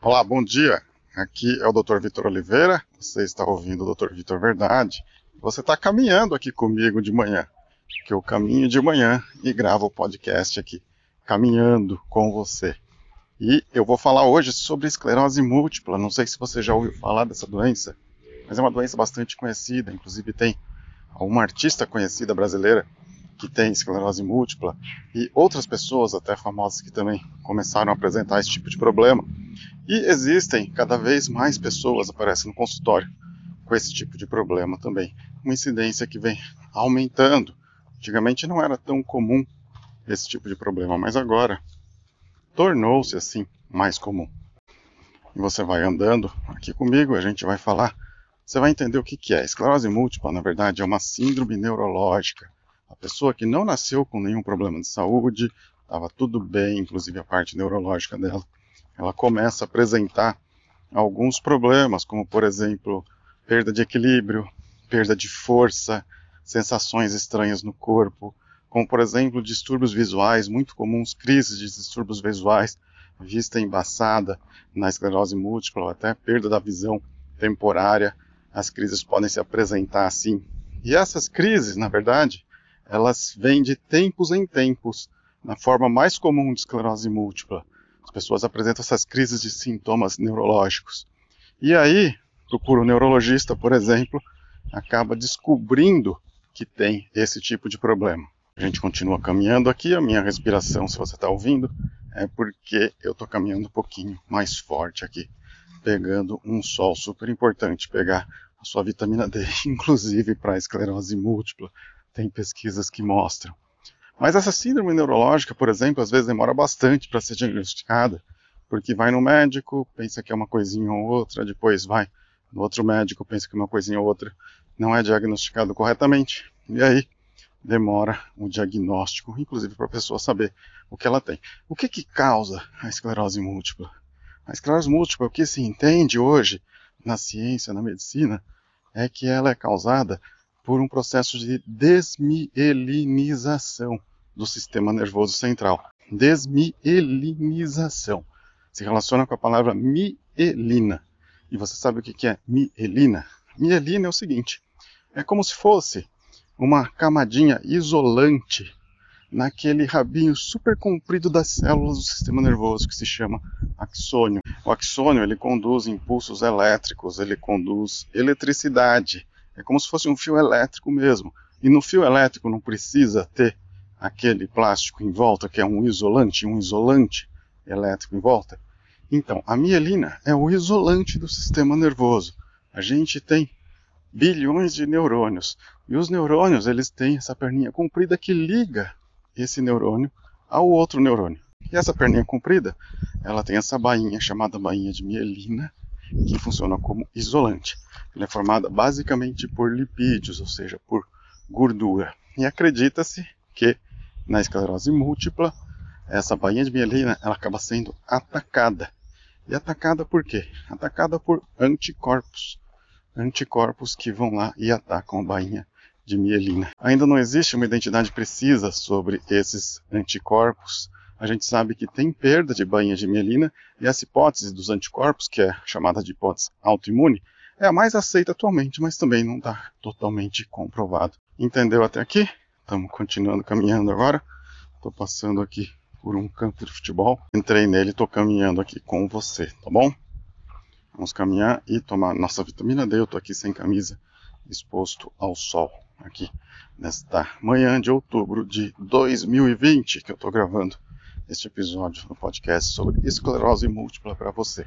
Olá, bom dia. Aqui é o Dr. Vitor Oliveira. Você está ouvindo o Dr. Vitor Verdade. Você está caminhando aqui comigo de manhã, que eu caminho de manhã e gravo o podcast aqui, caminhando com você. E eu vou falar hoje sobre esclerose múltipla. Não sei se você já ouviu falar dessa doença, mas é uma doença bastante conhecida. Inclusive tem uma artista conhecida brasileira que tem esclerose múltipla e outras pessoas, até famosas, que também começaram a apresentar esse tipo de problema. E existem cada vez mais pessoas aparecem no consultório com esse tipo de problema também. Uma incidência que vem aumentando. Antigamente não era tão comum esse tipo de problema, mas agora tornou-se assim mais comum. E você vai andando aqui comigo, a gente vai falar, você vai entender o que, que é. Esclerose múltipla, na verdade, é uma síndrome neurológica a pessoa que não nasceu com nenhum problema de saúde, estava tudo bem, inclusive a parte neurológica dela, ela começa a apresentar alguns problemas, como por exemplo, perda de equilíbrio, perda de força, sensações estranhas no corpo, como por exemplo distúrbios visuais muito comuns, crises de distúrbios visuais, vista embaçada na esclerose múltipla, ou até perda da visão temporária. As crises podem se apresentar assim. E essas crises, na verdade, elas vêm de tempos em tempos, na forma mais comum de esclerose múltipla. As pessoas apresentam essas crises de sintomas neurológicos. E aí, procura um neurologista, por exemplo, acaba descobrindo que tem esse tipo de problema. A gente continua caminhando aqui, a minha respiração, se você está ouvindo, é porque eu estou caminhando um pouquinho mais forte aqui, pegando um sol super importante, pegar a sua vitamina D, inclusive para esclerose múltipla, tem pesquisas que mostram. Mas essa síndrome neurológica, por exemplo, às vezes demora bastante para ser diagnosticada, porque vai no médico, pensa que é uma coisinha ou outra, depois vai no outro médico, pensa que é uma coisinha ou outra, não é diagnosticado corretamente, e aí demora o diagnóstico, inclusive para a pessoa saber o que ela tem. O que, que causa a esclerose múltipla? A esclerose múltipla, o que se entende hoje na ciência, na medicina, é que ela é causada por um processo de desmielinização do sistema nervoso central. Desmielinização. Se relaciona com a palavra mielina. E você sabe o que é mielina? Mielina é o seguinte: é como se fosse uma camadinha isolante naquele rabinho super comprido das células do sistema nervoso que se chama axônio. O axônio ele conduz impulsos elétricos, ele conduz eletricidade, é como se fosse um fio elétrico mesmo. E no fio elétrico não precisa ter aquele plástico em volta, que é um isolante, um isolante elétrico em volta. Então, a mielina é o isolante do sistema nervoso. A gente tem bilhões de neurônios. E os neurônios, eles têm essa perninha comprida que liga esse neurônio ao outro neurônio. E essa perninha comprida, ela tem essa bainha chamada bainha de mielina, que funciona como isolante. Ela é formada basicamente por lipídios, ou seja, por gordura. E acredita-se que na esclerose múltipla, essa bainha de mielina ela acaba sendo atacada. E atacada por quê? Atacada por anticorpos. Anticorpos que vão lá e atacam a bainha de mielina. Ainda não existe uma identidade precisa sobre esses anticorpos, a gente sabe que tem perda de bainha de mielina e essa hipótese dos anticorpos, que é chamada de hipótese autoimune, é a mais aceita atualmente, mas também não está totalmente comprovado. Entendeu até aqui? Estamos continuando caminhando agora. Estou passando aqui por um campo de futebol. Entrei nele estou caminhando aqui com você, tá bom? Vamos caminhar e tomar nossa vitamina D. Eu estou aqui sem camisa, exposto ao sol, aqui nesta manhã de outubro de 2020 que eu estou gravando este episódio no podcast sobre esclerose múltipla para você.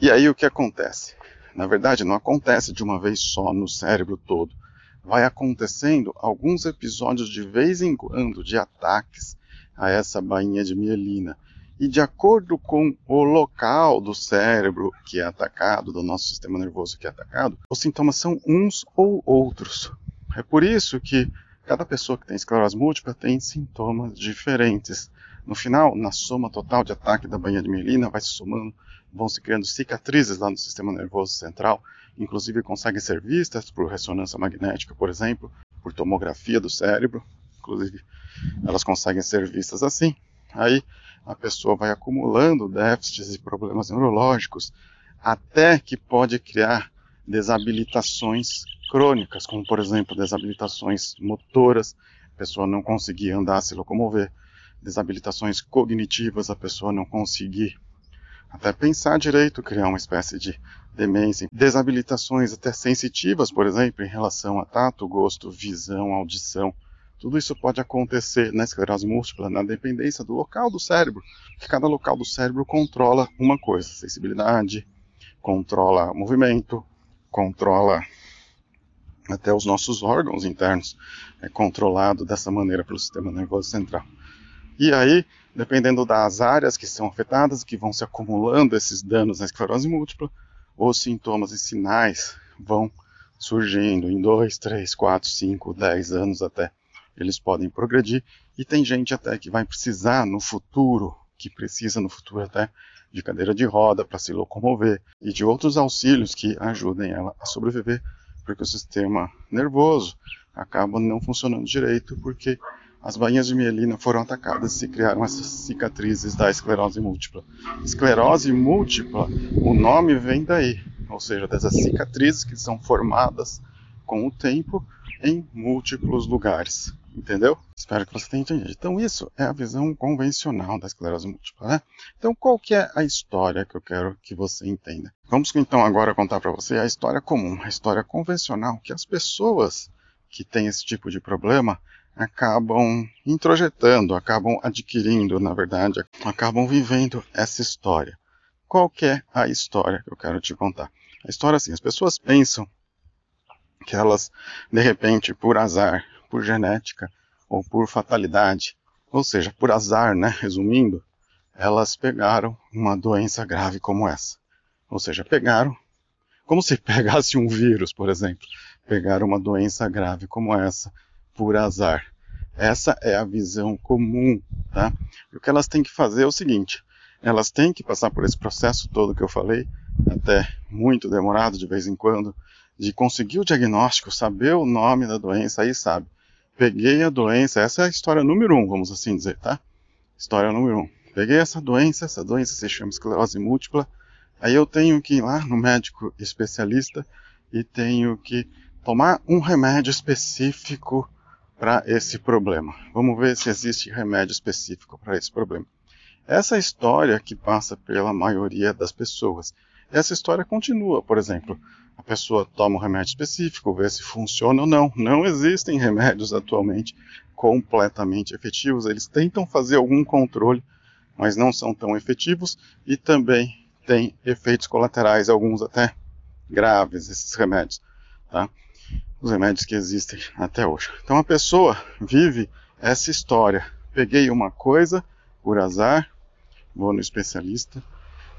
E aí o que acontece? Na verdade, não acontece de uma vez só no cérebro todo. Vai acontecendo alguns episódios de vez em quando de ataques a essa bainha de mielina. E de acordo com o local do cérebro que é atacado, do nosso sistema nervoso que é atacado, os sintomas são uns ou outros. É por isso que cada pessoa que tem esclerose múltipla tem sintomas diferentes. No final, na soma total de ataque da bainha de mielina, vai se somando, vão se criando cicatrizes lá no sistema nervoso central, inclusive conseguem ser vistas por ressonância magnética, por exemplo, por tomografia do cérebro, inclusive elas conseguem ser vistas assim. Aí a pessoa vai acumulando déficits e problemas neurológicos até que pode criar desabilitações crônicas, como por exemplo desabilitações motoras, a pessoa não conseguir andar, se locomover, desabilitações cognitivas, a pessoa não conseguir até pensar direito, criar uma espécie de demência, desabilitações até sensitivas, por exemplo, em relação a tato, gosto, visão, audição. Tudo isso pode acontecer na esclerose múltipla, na dependência do local do cérebro, que cada local do cérebro controla uma coisa, sensibilidade, controla movimento, controla até os nossos órgãos internos, é controlado dessa maneira pelo sistema nervoso central. E aí, dependendo das áreas que são afetadas, que vão se acumulando esses danos na esclerose múltipla, os sintomas e sinais vão surgindo em 2, 3, 4, 5, 10 anos até. Eles podem progredir e tem gente até que vai precisar no futuro, que precisa no futuro até de cadeira de roda para se locomover e de outros auxílios que ajudem ela a sobreviver, porque o sistema nervoso acaba não funcionando direito porque as bainhas de mielina foram atacadas e se criaram essas cicatrizes da esclerose múltipla. Esclerose múltipla, o nome vem daí, ou seja, dessas cicatrizes que são formadas com o tempo em múltiplos lugares. Entendeu? Espero que você tenha entendido. Então, isso é a visão convencional da esclerose múltipla. Né? Então, qual que é a história que eu quero que você entenda? Vamos então agora contar para você a história comum, a história convencional, que as pessoas que têm esse tipo de problema acabam introjetando, acabam adquirindo, na verdade, acabam vivendo essa história. Qual é a história que eu quero te contar? A história assim, as pessoas pensam que elas, de repente, por azar, por genética ou por fatalidade, ou seja, por azar, né, resumindo, elas pegaram uma doença grave como essa. Ou seja, pegaram, como se pegasse um vírus, por exemplo, pegaram uma doença grave como essa por azar. Essa é a visão comum, tá? E o que elas têm que fazer é o seguinte: elas têm que passar por esse processo todo que eu falei, até muito demorado de vez em quando, de conseguir o diagnóstico, saber o nome da doença, aí sabe. Peguei a doença, essa é a história número um, vamos assim dizer, tá? História número um. Peguei essa doença, essa doença se chama esclerose múltipla, aí eu tenho que ir lá no médico especialista e tenho que tomar um remédio específico para esse problema. Vamos ver se existe remédio específico para esse problema. Essa história que passa pela maioria das pessoas. Essa história continua, por exemplo, a pessoa toma um remédio específico, vê se funciona ou não. Não existem remédios atualmente completamente efetivos. Eles tentam fazer algum controle, mas não são tão efetivos e também têm efeitos colaterais, alguns até graves, esses remédios. Tá? Os remédios que existem até hoje. Então a pessoa vive essa história. Peguei uma coisa por azar, vou no especialista,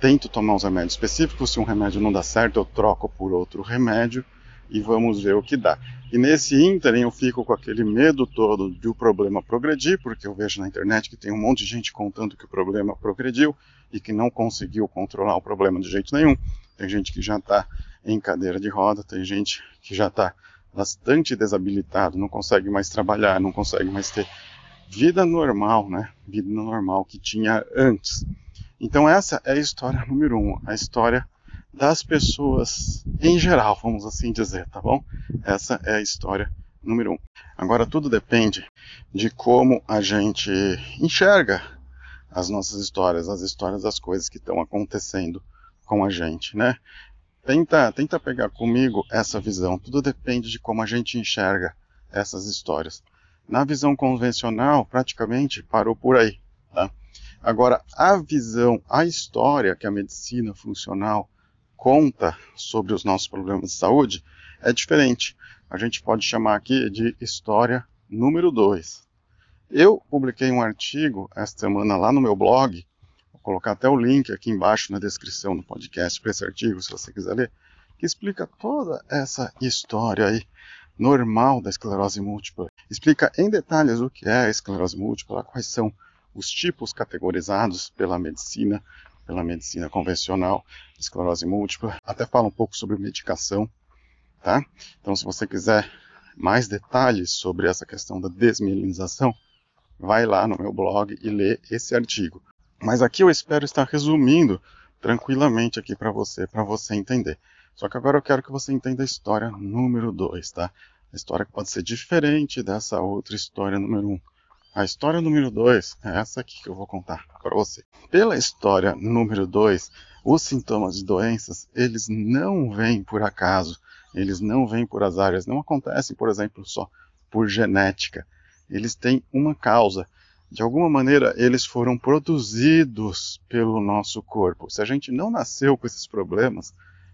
tento tomar uns remédios específicos. Se um remédio não dá certo, eu troco por outro remédio e vamos ver o que dá. E nesse ínterim eu fico com aquele medo todo de o problema progredir, porque eu vejo na internet que tem um monte de gente contando que o problema progrediu e que não conseguiu controlar o problema de jeito nenhum. Tem gente que já está em cadeira de roda, tem gente que já está bastante desabilitado, não consegue mais trabalhar, não consegue mais ter vida normal, né? Vida normal que tinha antes. Então essa é a história número um, a história das pessoas em geral, vamos assim dizer, tá bom? Essa é a história número um. Agora tudo depende de como a gente enxerga as nossas histórias, as histórias das coisas que estão acontecendo com a gente, né? Tenta, tenta pegar comigo essa visão. Tudo depende de como a gente enxerga essas histórias. Na visão convencional, praticamente parou por aí. Tá? Agora, a visão, a história que a medicina funcional conta sobre os nossos problemas de saúde é diferente. A gente pode chamar aqui de história número 2. Eu publiquei um artigo esta semana lá no meu blog colocar até o link aqui embaixo na descrição do podcast para esse artigo, se você quiser ler, que explica toda essa história aí normal da esclerose múltipla. Explica em detalhes o que é a esclerose múltipla, quais são os tipos categorizados pela medicina, pela medicina convencional, esclerose múltipla. Até fala um pouco sobre medicação, tá? Então, se você quiser mais detalhes sobre essa questão da desmielinização, vai lá no meu blog e lê esse artigo. Mas aqui eu espero estar resumindo tranquilamente aqui para você, para você entender. Só que agora eu quero que você entenda a história número 2, tá? A história que pode ser diferente dessa outra história número 1. Um. A história número 2 é essa aqui que eu vou contar para você. Pela história número 2, os sintomas de doenças, eles não vêm por acaso, eles não vêm por azar, eles não acontecem, por exemplo, só por genética. Eles têm uma causa. De alguma maneira, eles foram produzidos pelo nosso corpo. Se a gente não nasceu com esses problemas,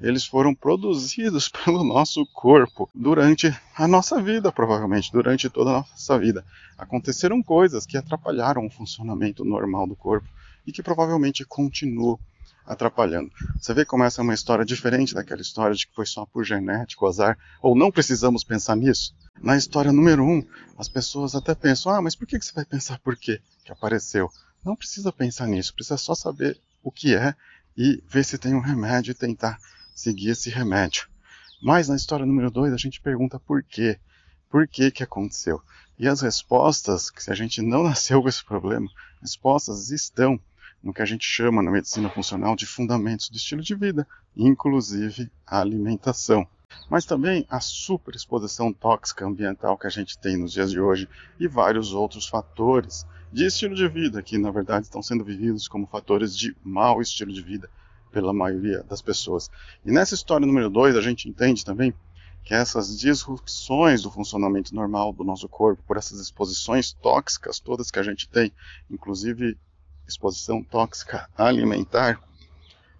eles foram produzidos pelo nosso corpo durante a nossa vida, provavelmente, durante toda a nossa vida. Aconteceram coisas que atrapalharam o funcionamento normal do corpo e que provavelmente continuam atrapalhando. Você vê como essa é uma história diferente daquela história de que foi só por genético, azar, ou não precisamos pensar nisso? Na história número um, as pessoas até pensam, ah, mas por que você vai pensar por quê que apareceu? Não precisa pensar nisso, precisa só saber o que é e ver se tem um remédio e tentar seguir esse remédio. Mas na história número 2 a gente pergunta por quê. Por que que aconteceu? E as respostas, que se a gente não nasceu com esse problema, respostas estão no que a gente chama na medicina funcional de fundamentos do estilo de vida, inclusive a alimentação. Mas também a superexposição tóxica ambiental que a gente tem nos dias de hoje e vários outros fatores de estilo de vida que, na verdade, estão sendo vividos como fatores de mau estilo de vida pela maioria das pessoas. E nessa história número 2, a gente entende também que essas disrupções do funcionamento normal do nosso corpo, por essas exposições tóxicas todas que a gente tem, inclusive exposição tóxica alimentar,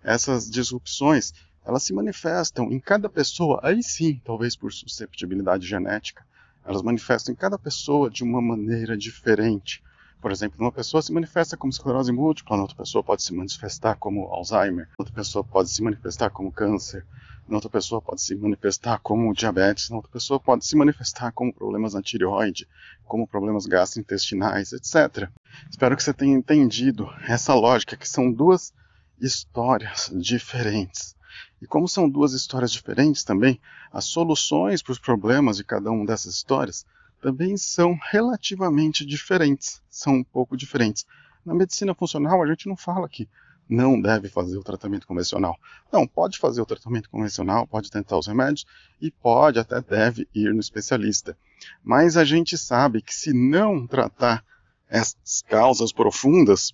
essas disrupções, elas se manifestam em cada pessoa, aí sim, talvez por susceptibilidade genética, elas manifestam em cada pessoa de uma maneira diferente. Por exemplo, uma pessoa se manifesta como esclerose múltipla, outra pessoa pode se manifestar como Alzheimer, outra pessoa pode se manifestar como câncer, outra pessoa pode se manifestar como diabetes, outra pessoa pode se manifestar como problemas na tireoide, como problemas gastrointestinais, etc. Espero que você tenha entendido essa lógica, que são duas histórias diferentes. E como são duas histórias diferentes também, as soluções para os problemas de cada uma dessas histórias também são relativamente diferentes, são um pouco diferentes. Na medicina funcional, a gente não fala que não deve fazer o tratamento convencional. Não, pode fazer o tratamento convencional, pode tentar os remédios e pode até deve ir no especialista. Mas a gente sabe que se não tratar essas causas profundas,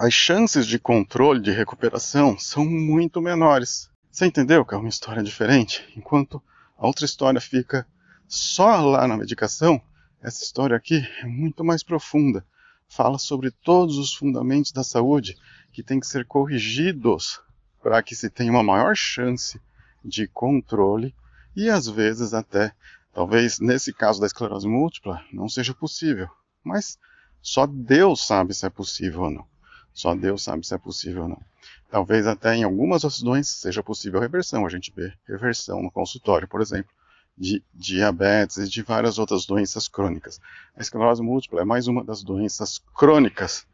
as chances de controle de recuperação são muito menores. Você entendeu que é uma história diferente? Enquanto a outra história fica só lá na medicação, essa história aqui é muito mais profunda. Fala sobre todos os fundamentos da saúde que têm que ser corrigidos para que se tenha uma maior chance de controle e às vezes até, talvez nesse caso da esclerose múltipla, não seja possível. Mas só Deus sabe se é possível ou não. Só Deus sabe se é possível ou não. Talvez até em algumas outras doenças seja possível reversão. A gente vê reversão no consultório, por exemplo, de diabetes e de várias outras doenças crônicas. A esclerose múltipla é mais uma das doenças crônicas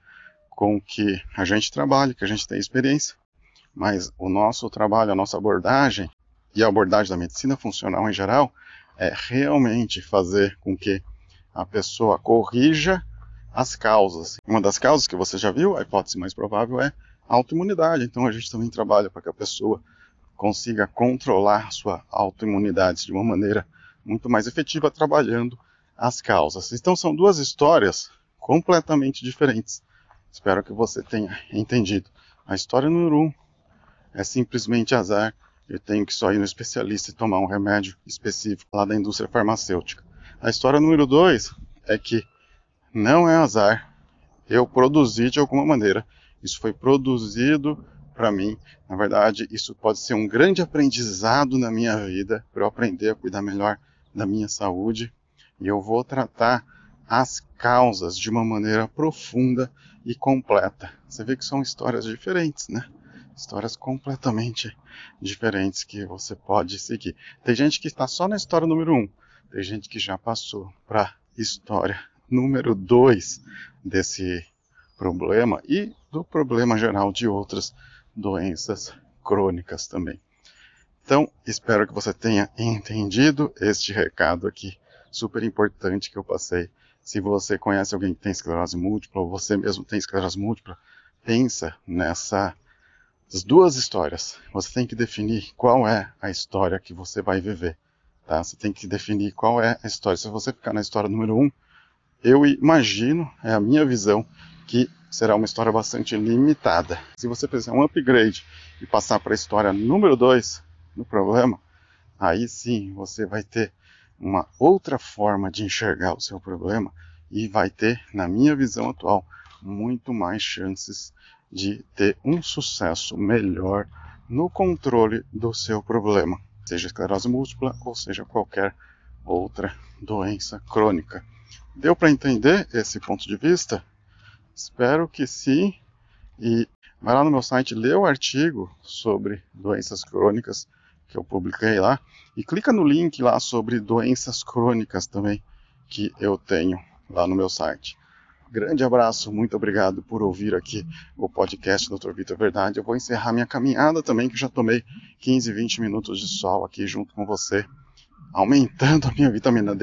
com que a gente trabalha, que a gente tem experiência. Mas o nosso trabalho, a nossa abordagem e a abordagem da medicina funcional em geral é realmente fazer com que a pessoa corrija as causas. Uma das causas que você já viu, a hipótese mais provável é autoimunidade. Então a gente também trabalha para que a pessoa consiga controlar sua autoimunidade de uma maneira muito mais efetiva, trabalhando as causas. Então são duas histórias completamente diferentes. Espero que você tenha entendido. A história número um é simplesmente azar. Eu tenho que só ir no especialista e tomar um remédio específico lá da indústria farmacêutica. A história número dois é que não é azar. Eu produzi de alguma maneira. Isso foi produzido para mim. Na verdade, isso pode ser um grande aprendizado na minha vida para eu aprender a cuidar melhor da minha saúde. E eu vou tratar as causas de uma maneira profunda e completa. Você vê que são histórias diferentes, né? Histórias completamente diferentes que você pode seguir. Tem gente que está só na história número um, tem gente que já passou para história número 2 desse problema e do problema geral de outras doenças crônicas também. Então, espero que você tenha entendido este recado aqui, super importante que eu passei Se você conhece alguém que tem esclerose múltipla, ou você mesmo tem esclerose múltipla, pensa nessas duas histórias. Você tem que definir qual é a história que você vai viver. Tá? Você tem que definir qual é a história. Se você ficar na história número um, eu imagino, é a minha visão, que será uma história bastante limitada. Se você fizer um upgrade e passar para a história número 2 no problema, aí sim você vai ter uma outra forma de enxergar o seu problema e vai ter, na minha visão atual, muito mais chances de ter um sucesso melhor no controle do seu problema, seja esclerose múltipla ou seja qualquer outra doença crônica. Deu para entender esse ponto de vista? Espero que sim. E vai lá no meu site, lê o artigo sobre doenças crônicas que eu publiquei lá e clica no link lá sobre doenças crônicas também que eu tenho lá no meu site. Grande abraço, muito obrigado por ouvir aqui o podcast Dr. Vitor Verdade. Eu vou encerrar minha caminhada também, que já tomei 15, 20 minutos de sol aqui junto com você, aumentando a minha vitamina D